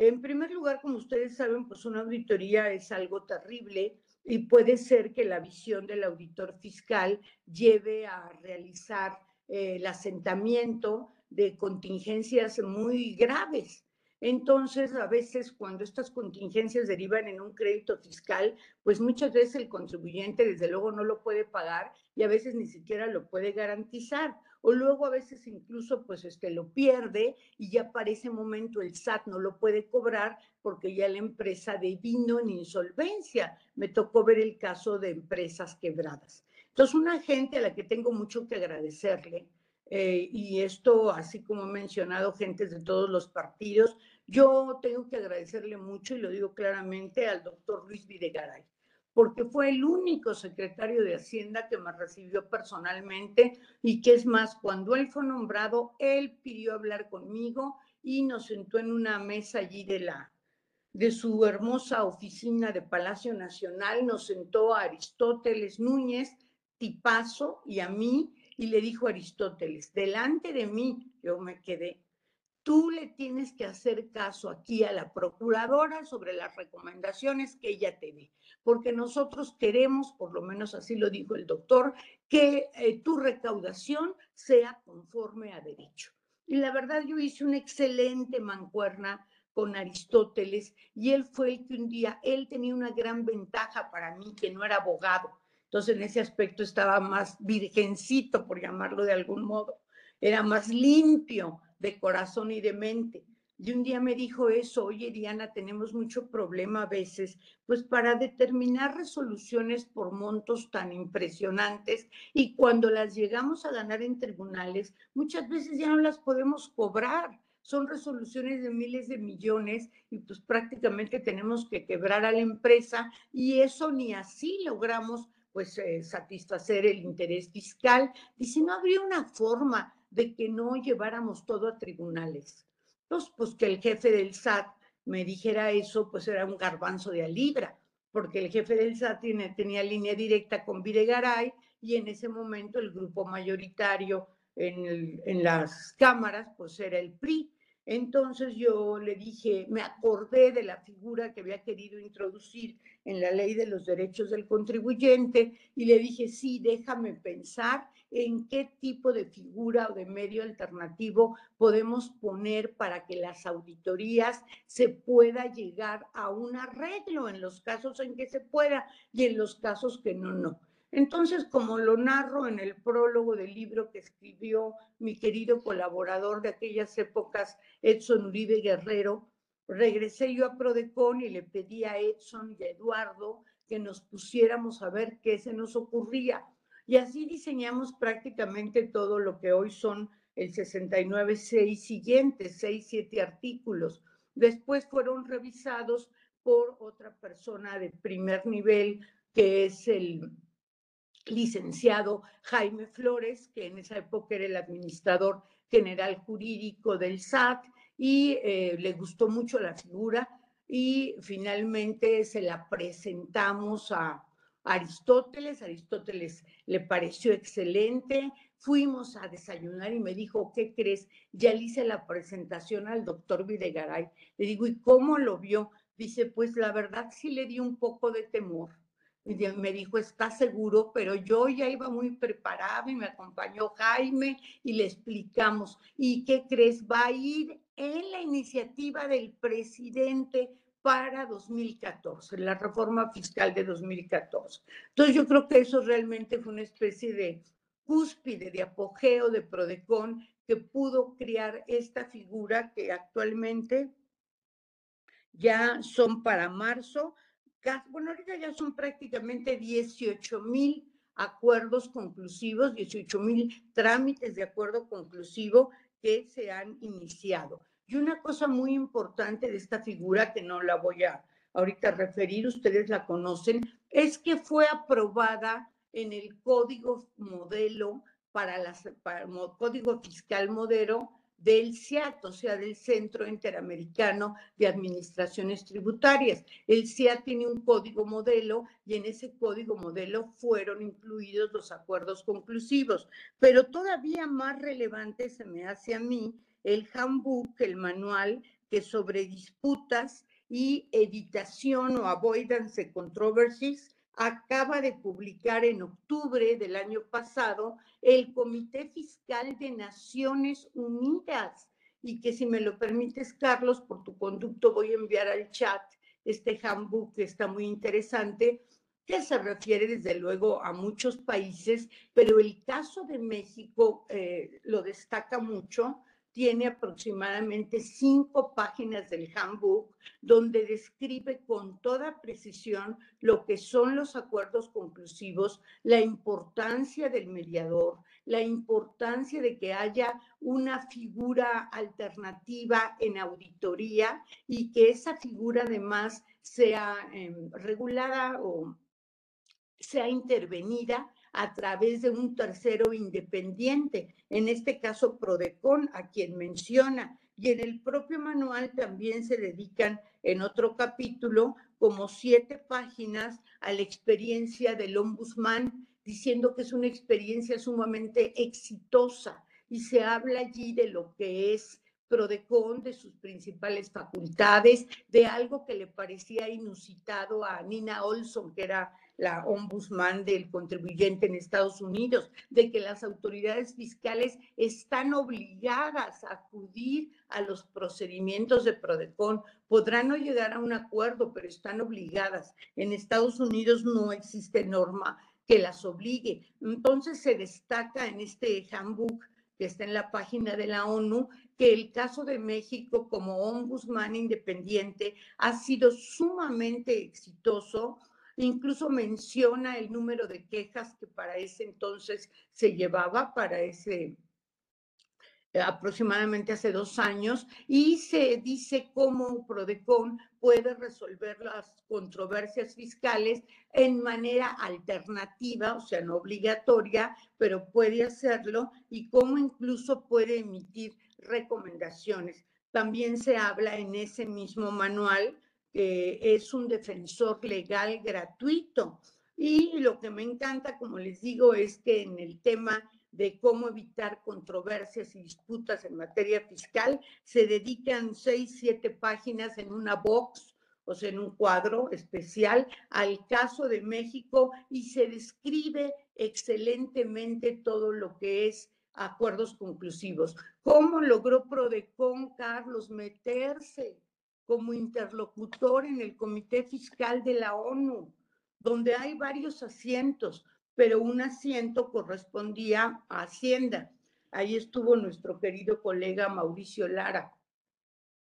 En primer lugar, como ustedes saben, pues una auditoría es algo terrible y puede ser que la visión del auditor fiscal lleve a realizar eh, el asentamiento de contingencias muy graves. Entonces, a veces cuando estas contingencias derivan en un crédito fiscal, pues muchas veces el contribuyente desde luego no lo puede pagar y a veces ni siquiera lo puede garantizar o luego a veces incluso pues este lo pierde y ya para ese momento el SAT no lo puede cobrar porque ya la empresa devino en insolvencia. Me tocó ver el caso de empresas quebradas. Entonces, una gente a la que tengo mucho que agradecerle, eh, y esto así como he mencionado gentes de todos los partidos, yo tengo que agradecerle mucho, y lo digo claramente, al doctor Luis Videgaray porque fue el único secretario de Hacienda que me recibió personalmente y que es más, cuando él fue nombrado, él pidió hablar conmigo y nos sentó en una mesa allí de la de su hermosa oficina de Palacio Nacional, nos sentó a Aristóteles Núñez, tipazo, y a mí, y le dijo a Aristóteles, delante de mí, yo me quedé, tú le tienes que hacer caso aquí a la procuradora sobre las recomendaciones que ella te dé, porque nosotros queremos, por lo menos así lo dijo el doctor, que eh, tu recaudación sea conforme a derecho. Y la verdad yo hice una excelente mancuerna con Aristóteles y él fue el que un día, él tenía una gran ventaja para mí, que no era abogado. Entonces en ese aspecto estaba más virgencito, por llamarlo de algún modo, era más limpio de corazón y de mente. Y un día me dijo eso, oye Diana, tenemos mucho problema a veces, pues para determinar resoluciones por montos tan impresionantes y cuando las llegamos a ganar en tribunales, muchas veces ya no las podemos cobrar. Son resoluciones de miles de millones y pues prácticamente tenemos que quebrar a la empresa y eso ni así logramos pues eh, satisfacer el interés fiscal. Dice, no habría una forma de que no lleváramos todo a tribunales. Entonces, pues que el jefe del SAT me dijera eso, pues era un garbanzo de a libra, porque el jefe del SAT tiene, tenía línea directa con Videgaray y en ese momento el grupo mayoritario en, en las cámaras, pues era el PRI. Entonces yo le dije, me acordé de la figura que había querido introducir en la ley de los derechos del contribuyente y le dije, sí, déjame pensar en qué tipo de figura o de medio alternativo podemos poner para que las auditorías se pueda llegar a un arreglo en los casos en que se pueda y en los casos que no, no. Entonces, como lo narro en el prólogo del libro que escribió mi querido colaborador de aquellas épocas, Edson Uribe Guerrero, regresé yo a Prodecon y le pedí a Edson y a Eduardo que nos pusiéramos a ver qué se nos ocurría. Y así diseñamos prácticamente todo lo que hoy son el 69, seis siguientes, seis, siete artículos. Después fueron revisados por otra persona de primer nivel, que es el licenciado Jaime Flores, que en esa época era el administrador general jurídico del SAT y eh, le gustó mucho la figura y finalmente se la presentamos a, Aristóteles, Aristóteles le pareció excelente, fuimos a desayunar y me dijo, ¿qué crees? Ya le hice la presentación al doctor Videgaray. Le digo, ¿y cómo lo vio? Dice, pues la verdad sí le di un poco de temor. Y me dijo, ¿está seguro? Pero yo ya iba muy preparada y me acompañó Jaime y le explicamos. ¿Y qué crees? Va a ir en la iniciativa del presidente para 2014, la reforma fiscal de 2014. Entonces yo creo que eso realmente fue una especie de cúspide, de apogeo de Prodecon que pudo crear esta figura que actualmente ya son para marzo, bueno, ahorita ya son prácticamente 18 mil acuerdos conclusivos, 18 mil trámites de acuerdo conclusivo que se han iniciado. Y una cosa muy importante de esta figura, que no la voy a ahorita referir, ustedes la conocen, es que fue aprobada en el código modelo para, las, el código fiscal modelo del CIAT, o sea, del Centro Interamericano de Administraciones Tributarias. El CIAT tiene un código modelo y en ese código modelo fueron incluidos los acuerdos conclusivos, pero todavía más relevante se me hace a mí el handbook, el manual que sobre disputas y evitación o avoidance controversies acaba de publicar en octubre del año pasado el Comité Fiscal de Naciones Unidas. Y que si me lo permites, Carlos, por tu conducto voy a enviar al chat este handbook que está muy interesante, que se refiere desde luego a muchos países, pero el caso de México eh, lo destaca mucho tiene aproximadamente cinco páginas del handbook donde describe con toda precisión lo que son los acuerdos conclusivos, la importancia del mediador, la importancia de que haya una figura alternativa en auditoría y que esa figura además sea em, regulada o sea intervenida a través de un tercero independiente, en este caso Prodecon, a quien menciona. Y en el propio manual también se dedican en otro capítulo como siete páginas a la experiencia del ombudsman, diciendo que es una experiencia sumamente exitosa y se habla allí de lo que es Prodecon, de sus principales facultades, de algo que le parecía inusitado a Nina Olson, que era la ombudsman del contribuyente en Estados Unidos, de que las autoridades fiscales están obligadas a acudir a los procedimientos de Prodecon. Podrán no llegar a un acuerdo, pero están obligadas. En Estados Unidos no existe norma que las obligue. Entonces se destaca en este handbook que está en la página de la ONU, que el caso de México como ombudsman independiente ha sido sumamente exitoso. Incluso menciona el número de quejas que para ese entonces se llevaba, para ese eh, aproximadamente hace dos años, y se dice cómo Prodecon puede resolver las controversias fiscales en manera alternativa, o sea, no obligatoria, pero puede hacerlo, y cómo incluso puede emitir recomendaciones. También se habla en ese mismo manual es un defensor legal gratuito. Y lo que me encanta, como les digo, es que en el tema de cómo evitar controversias y disputas en materia fiscal. Se dedican seis, siete páginas en una box, o sea, en un cuadro especial al caso de México y se describe excelentemente todo lo que es acuerdos conclusivos. ¿Cómo logró Prodecon, Carlos, meterse como interlocutor en el Comité Fiscal de la ONU, donde hay varios asientos? pero un asiento correspondía a Hacienda. Ahí estuvo nuestro querido colega Mauricio Lara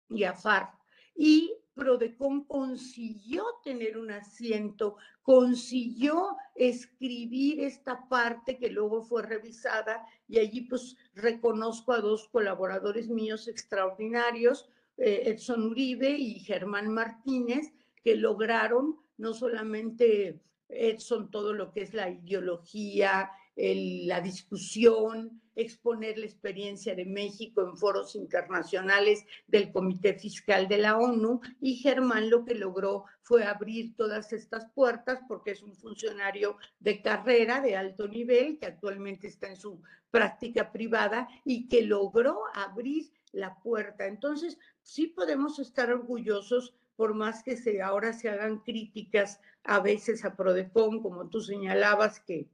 y AFAR. Y Prodecon consiguió tener un asiento, consiguió escribir esta parte que luego fue revisada y allí pues reconozco a dos colaboradores míos extraordinarios, eh, Edson Uribe y Germán Martínez, que lograron no solamente son todo lo que es la ideología, la discusión, exponer la experiencia de México en foros internacionales del Comité Fiscal de la ONU y Germán lo que logró fue abrir todas estas puertas porque es un funcionario de carrera de alto nivel que actualmente está en su práctica privada y que logró abrir la puerta. Entonces, sí podemos estar orgullosos por más que se, ahora se hagan críticas a veces a Prodecon, como tú señalabas, que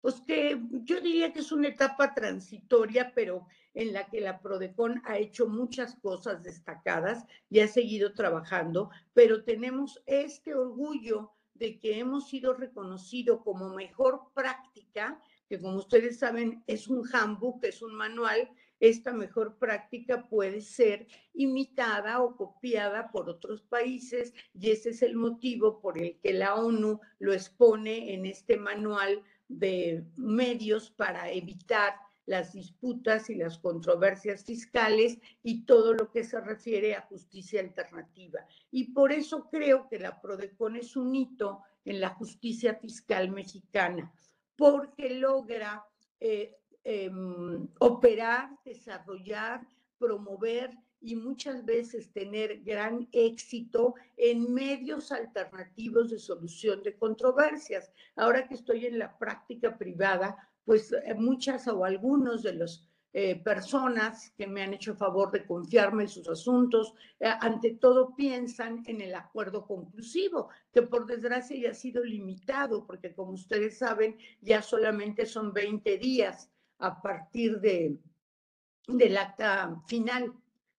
pues que yo diría que es una etapa transitoria, pero en la que la Prodecon ha hecho muchas cosas destacadas y ha seguido trabajando, pero tenemos este orgullo de que hemos sido reconocido como mejor práctica, que como ustedes saben es un handbook, es un manual, esta mejor práctica puede ser imitada o copiada por otros países y ese es el motivo por el que la ONU lo expone en este manual de medios para evitar las disputas y las controversias fiscales y todo lo que se refiere a justicia alternativa. Y por eso creo que la PRODECON es un hito en la justicia fiscal mexicana, porque logra eh, em, operar, desarrollar, promover y muchas veces tener gran éxito en medios alternativos de solución de controversias. Ahora que estoy en la práctica privada, pues eh, muchas o algunos de los eh, personas que me han hecho favor de confiarme en sus asuntos, eh, ante todo piensan en el acuerdo conclusivo, que por desgracia ya ha sido limitado, porque como ustedes saben, ya solamente son 20 días a partir de, del acta final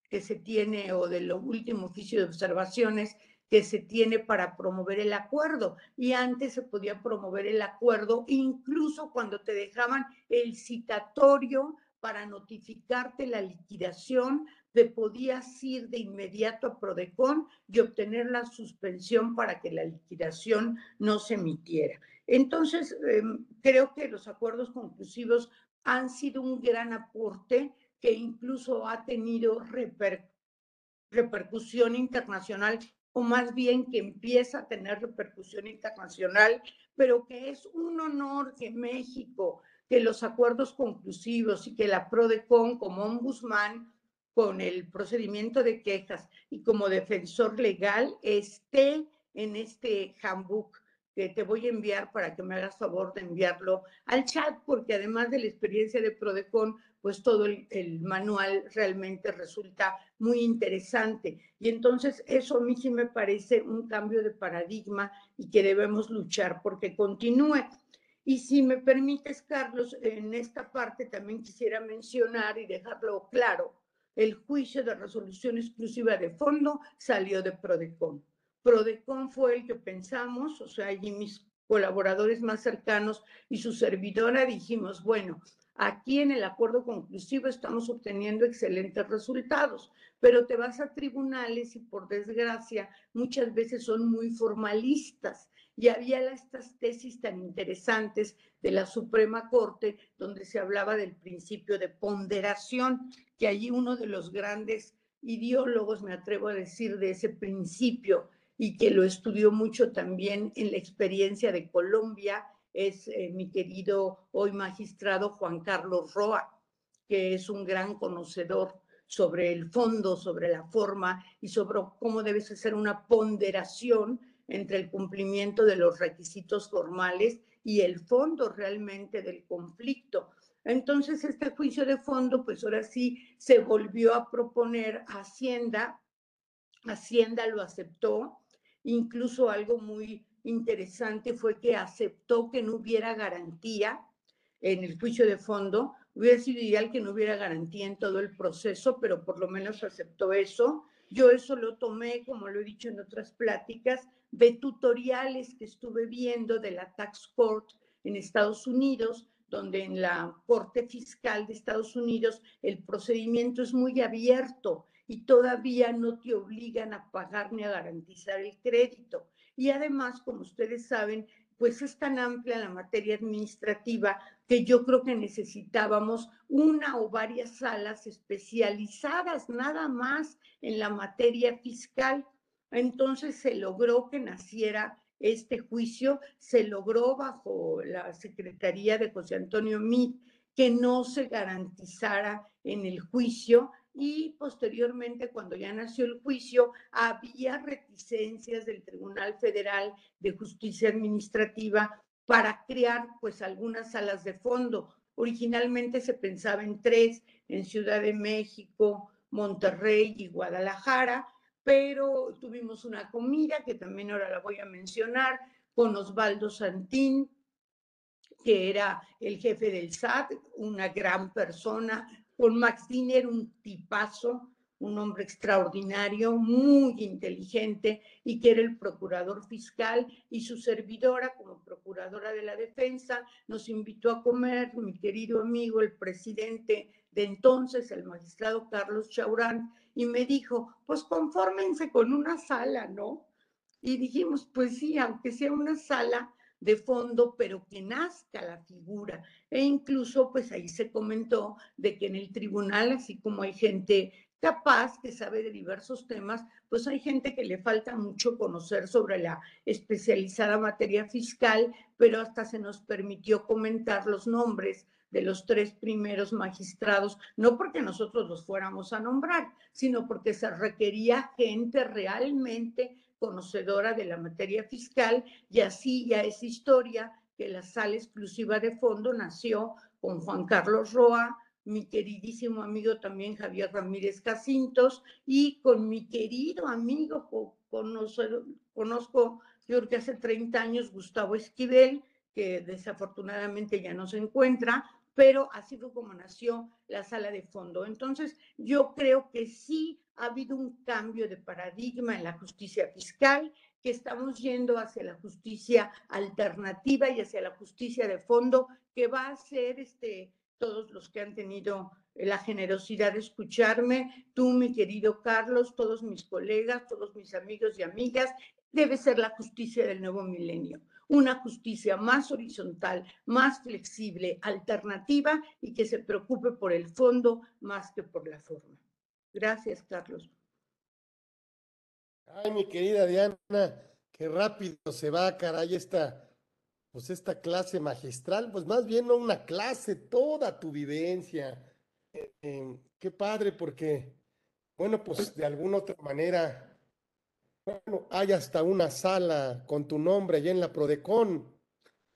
que se tiene o del último oficio de observaciones que se tiene para promover el acuerdo. Y antes se podía promover el acuerdo incluso cuando te dejaban el citatorio para notificarte la liquidación, te podías ir de inmediato a Prodecon y obtener la suspensión para que la liquidación no se emitiera. Entonces, em, creo que los acuerdos conclusivos han sido un gran aporte que incluso ha tenido repercusión internacional, o más bien que empieza a tener repercusión internacional, pero que es un honor que México, que los acuerdos conclusivos y que la PRODECON como ombudsman con el procedimiento de quejas y como defensor legal esté en este handbook que te voy a enviar para que me hagas favor de enviarlo al chat, porque además de la experiencia de Prodecon, pues todo el, manual realmente resulta muy interesante. Y entonces eso a mí sí me parece un cambio de paradigma y que debemos luchar porque continúe. Y si me permites, Carlos, en esta parte también quisiera mencionar y dejarlo claro, el juicio de resolución exclusiva de fondo salió de Prodecon. Prodecon fue el que pensamos, o sea, allí mis colaboradores más cercanos y su servidora dijimos, bueno, Aquí en el acuerdo conclusivo estamos obteniendo excelentes resultados, pero te vas a tribunales y por desgracia muchas veces son muy formalistas. Y había estas tesis tan interesantes de la Suprema Corte donde se hablaba del principio de ponderación, que allí uno de los grandes ideólogos, me atrevo a decir, de ese principio y que lo estudió mucho también en la experiencia de Colombia es eh, mi querido hoy magistrado Juan Carlos Roa, que es un gran conocedor sobre el fondo, sobre la forma y sobre cómo debe ser una ponderación entre el cumplimiento de los requisitos formales y el fondo realmente del conflicto. Entonces, este juicio de fondo, pues ahora sí se volvió a proponer a Hacienda. Hacienda lo aceptó, incluso algo muy interesante fue que aceptó que no hubiera garantía en el juicio de fondo. Hubiera sido ideal que no hubiera garantía en todo el proceso, pero por lo menos aceptó eso. Yo eso lo tomé, como lo he dicho en otras pláticas, de tutoriales que estuve viendo de la Tax Court en Estados Unidos, donde en la Corte Fiscal de Estados Unidos el procedimiento es muy abierto y todavía no te obligan a pagar ni a garantizar el crédito. Y además, como ustedes saben, pues es tan amplia la materia administrativa que yo creo que necesitábamos una o varias salas especializadas nada más en la materia fiscal. Entonces se logró que naciera este juicio, se logró bajo la Secretaría de José Antonio Mit que no se garantizara en el juicio y posteriormente, cuando ya nació el juicio, había reticencias del Tribunal Federal de Justicia Administrativa para crear pues algunas salas de fondo. Originalmente se pensaba en tres, en Ciudad de México, Monterrey y Guadalajara, pero tuvimos una comida que también ahora la voy a mencionar con Osvaldo Santín, que era el jefe del SAT, una gran persona, con Max Diner, un tipazo, un hombre extraordinario, muy inteligente y que era el procurador fiscal y su servidora como procuradora de la defensa nos invitó a comer, mi querido amigo, el presidente de entonces, el magistrado Carlos Chaurán, y me dijo, pues confórmense con una sala, ¿no? Y dijimos, pues sí, aunque sea una sala de fondo, pero que nazca la figura. E incluso, pues ahí se comentó de que en el tribunal, así como hay gente capaz que sabe de diversos temas, pues hay gente que le falta mucho conocer sobre la especializada materia fiscal, pero hasta se nos permitió comentar los nombres de los tres primeros magistrados, no porque nosotros los fuéramos a nombrar, sino porque se requería gente realmente conocedora de la materia fiscal y así ya es historia que la sala exclusiva de fondo nació con Juan Carlos Roa, mi queridísimo amigo también Javier Ramírez Jacintos y con mi querido amigo, conozco, conozco yo creo que hace 30 años, Gustavo Esquivel, que desafortunadamente ya no se encuentra, pero así fue como nació la sala de fondo. Entonces, yo creo que sí ha habido un cambio de paradigma en la justicia fiscal, que estamos yendo hacia la justicia alternativa y hacia la justicia de fondo, que va a ser este, todos los que han tenido la generosidad de escucharme, tú, mi querido Carlos, todos mis colegas, todos mis amigos y amigas, debe ser la justicia del nuevo milenio una justicia más horizontal, más flexible, alternativa y que se preocupe por el fondo más que por la forma. Gracias, Carlos. Ay, mi querida Diana, qué rápido se va, caray, esta, pues esta clase magistral, pues más bien no una clase, toda tu vivencia. Eh, eh, qué padre, porque, bueno, pues de alguna otra manera bueno, hay hasta una sala con tu nombre allá en la Prodecon.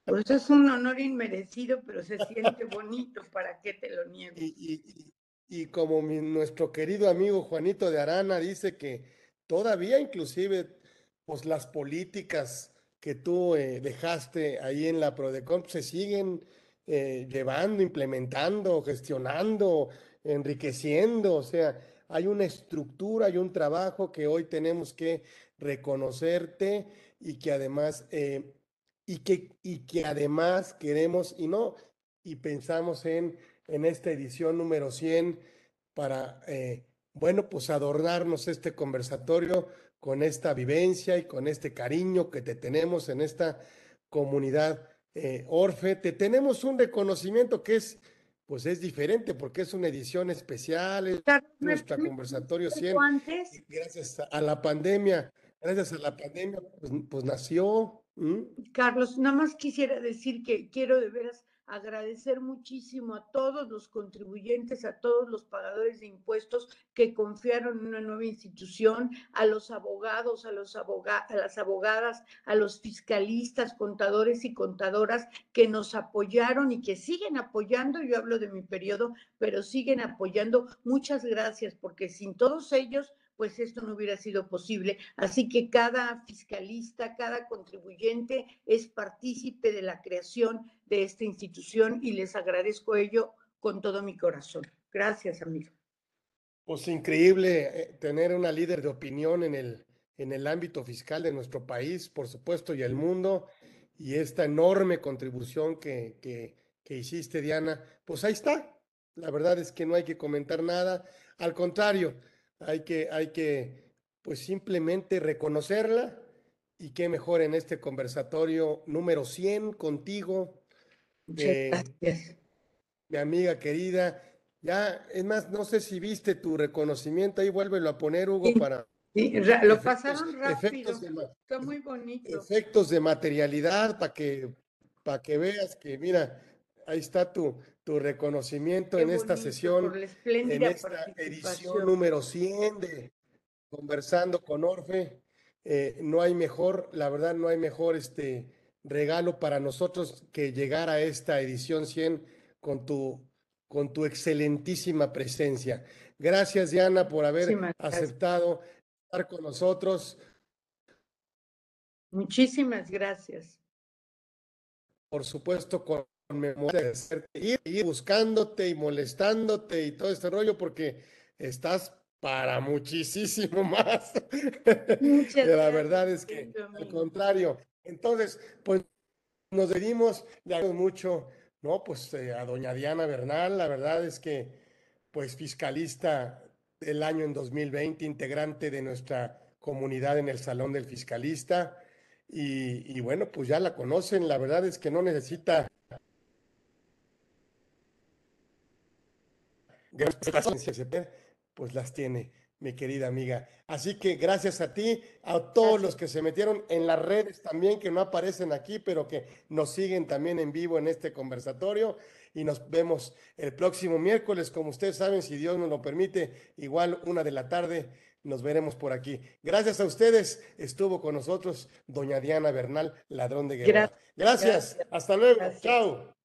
Pues es un honor inmerecido, pero se siente bonito, ¿para qué te lo niego? Y, como nuestro querido amigo Juanito de Arana dice que todavía inclusive pues las políticas que tú eh, dejaste ahí en la Prodecon se siguen eh, llevando, implementando, gestionando, enriqueciendo, o sea, hay una estructura y un trabajo que hoy tenemos que reconocerte y que además, eh, y, que, y que además queremos, y no, y pensamos en, en esta edición número 100 para, eh, bueno, pues adornarnos este conversatorio con esta vivencia y con este cariño que te tenemos en esta comunidad eh, Orfe. Te tenemos un reconocimiento que es pues es diferente porque es una edición especial, es nuestra conversatorio 100. Gracias a la pandemia, gracias a la pandemia, pues, pues nació. Carlos, nada más quisiera decir que quiero de veras agradecer muchísimo a todos los contribuyentes, a todos los pagadores de impuestos que confiaron en una nueva institución, a los abogados, a, los a las abogadas, a los fiscalistas, contadores y contadoras que nos apoyaron y que siguen apoyando. Yo hablo de mi periodo, pero siguen apoyando. Muchas gracias, porque sin todos ellos pues esto no hubiera sido posible. Así que cada fiscalista, cada contribuyente es partícipe de la creación de esta institución y les agradezco ello con todo mi corazón. Gracias, amigo. Pues increíble eh, tener una líder de opinión en el, en el ámbito fiscal de nuestro país, por supuesto, y el mundo, y esta enorme contribución que, que, que hiciste, Diana, pues ahí está. La verdad es que no hay que comentar nada. Al contrario, hay que, hay que, pues simplemente reconocerla y qué mejor en este conversatorio número 100 contigo. gracias. Mi amiga querida. Ya, es más, no sé si viste tu reconocimiento, ahí vuélvelo a poner, Hugo, para... Sí, lo efectos- pasaron rápido. de Está muy bonito. efectos de materialidad para que, para que veas que, mira, ahí está tu, tu reconocimiento Qué en esta bonito, sesión, en esta edición número 100 de Conversando con Orfe. Eh, no hay mejor, la verdad, no hay mejor este regalo para nosotros que llegar a esta edición 100 con tu, con tu excelentísima presencia. Gracias, Diana, por haber aceptado estar con nosotros. Muchísimas gracias. por supuesto, con memoria de hacerte ir, ir buscándote y molestándote y todo este rollo, porque estás para muchísimo más. Muchas la verdad es que, al contrario. Entonces, pues nos despedimos, le agradezco mucho, ¿no? Pues eh, a doña Diana Bernal, la verdad es que, pues fiscalista del año en 2020, integrante de nuestra comunidad en el Salón del Fiscalista. Y, y bueno, pues ya la conocen, la verdad es que no necesita grandes pues las tiene, mi querida amiga. Así que gracias a ti, a todos los que se metieron en las redes también, que no aparecen aquí, pero que nos siguen también en vivo en este conversatorio. Y nos vemos el próximo miércoles, como ustedes saben, si Dios nos lo permite, igual una de la tarde, nos veremos por aquí. Gracias a ustedes, estuvo con nosotros doña Diana Bernal, ladrón de guerra. Gracias. Gracias, Gracias. hasta luego, Gracias. chao.